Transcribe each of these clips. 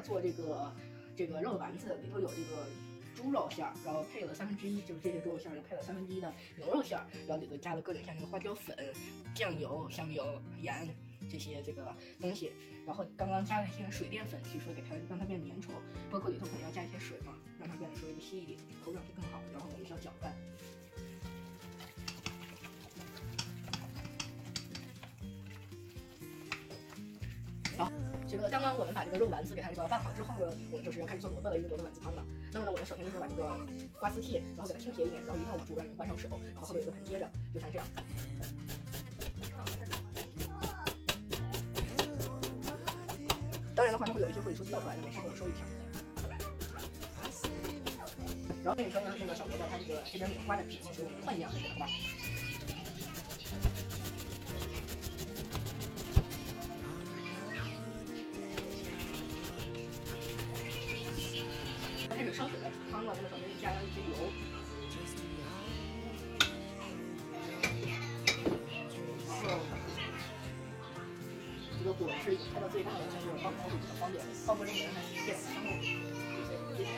做这个这个肉丸子，里头有这个猪肉馅儿，然后配了三分之一，就是这些猪肉馅儿又配了三分之一的牛肉馅儿，然后里头加了各种像这个花椒粉、酱油、香油、盐这些这个东西，然后刚刚加了一些水淀粉，据说给它让它变粘稠，包括里头可能要加一些水嘛，让它变得稍微的稀一点，口感会更好。然后我们需要搅拌。好，这个刚刚我们把这个肉丸子给它这个拌好之后呢，我们就是要开始做萝卜的一个萝卜丸子汤了。那么呢，我们首先就是把这个瓜丝剔，然后给它倾斜一点，然后一定要捂住，让你换上手，然后后面有个盆接着，就像这样。当然的话，它会有一些会出掉出来的，没事，我收一条。然后那个时候呢，这个小萝卜它这个这边有刮的皮，所以我们换一样的给它刮。最大的，就是放锅会比较方便。放锅之后呢，变香味，这些这些，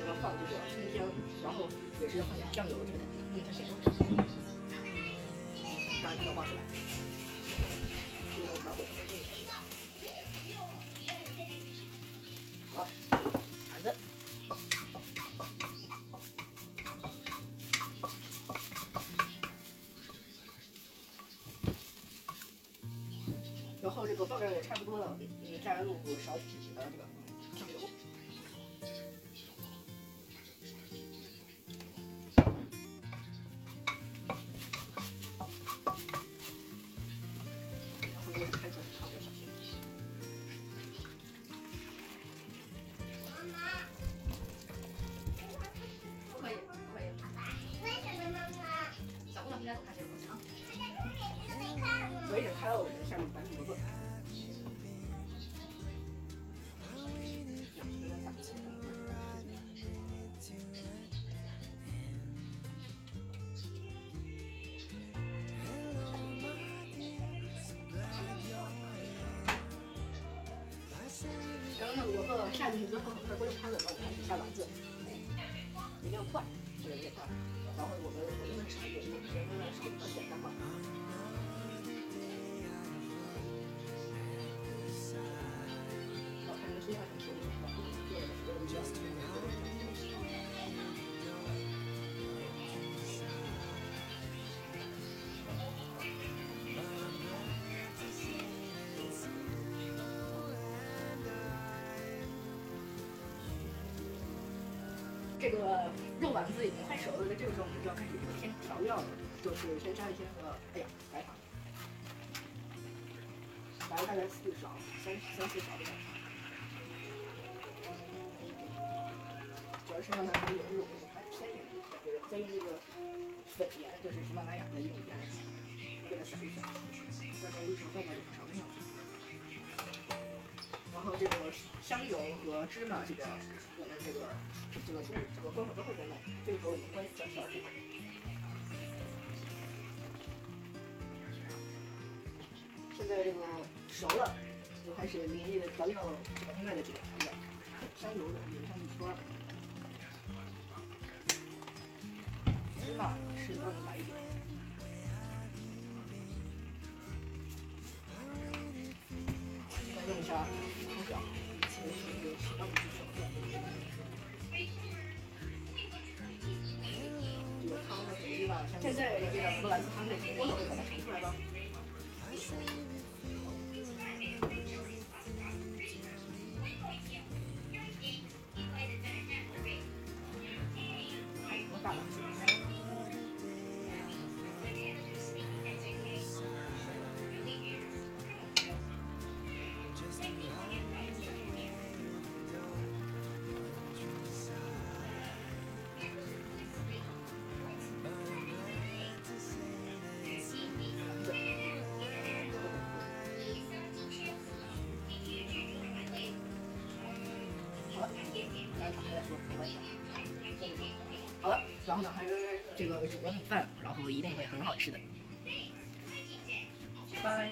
然后放这个葱姜，然后也是要放点酱油之类的，用它咸味。让它冒出来，然后这个爆料也差不多了，嗯，再入少许的这个酱油。下面白萝卜。然后呢，萝卜下去之后，快锅就开了，然后开始下丸子，一定要快，这个有点快。然后我们我因为是有这个肉丸子已经快熟了，那这个时候我们就要开始添调料了，就是先加一些那个，哎呀，白糖，白大概四勺，三三四勺的白糖，主要是让它这个有肉还偏一点，就是再用这个粉盐，就是喜马拉雅的一种盐，给它撒一撒，大概一勺半吧，两勺的样子。然后这个香油和芝麻这个，这个这个猪这个关火之后再弄，这个时候我们关系转小火。现在这个熟了，就开始淋这个调料，这个另外的这个调料，香油的淋上一圈儿，芝麻适当的来一点。再用一下现在这个荷兰子汤这个锅头把它盛出来吧。还有什么大碗子？好了，好了，然后呢，还有这个煮了米饭，然后一定会很好吃的。拜。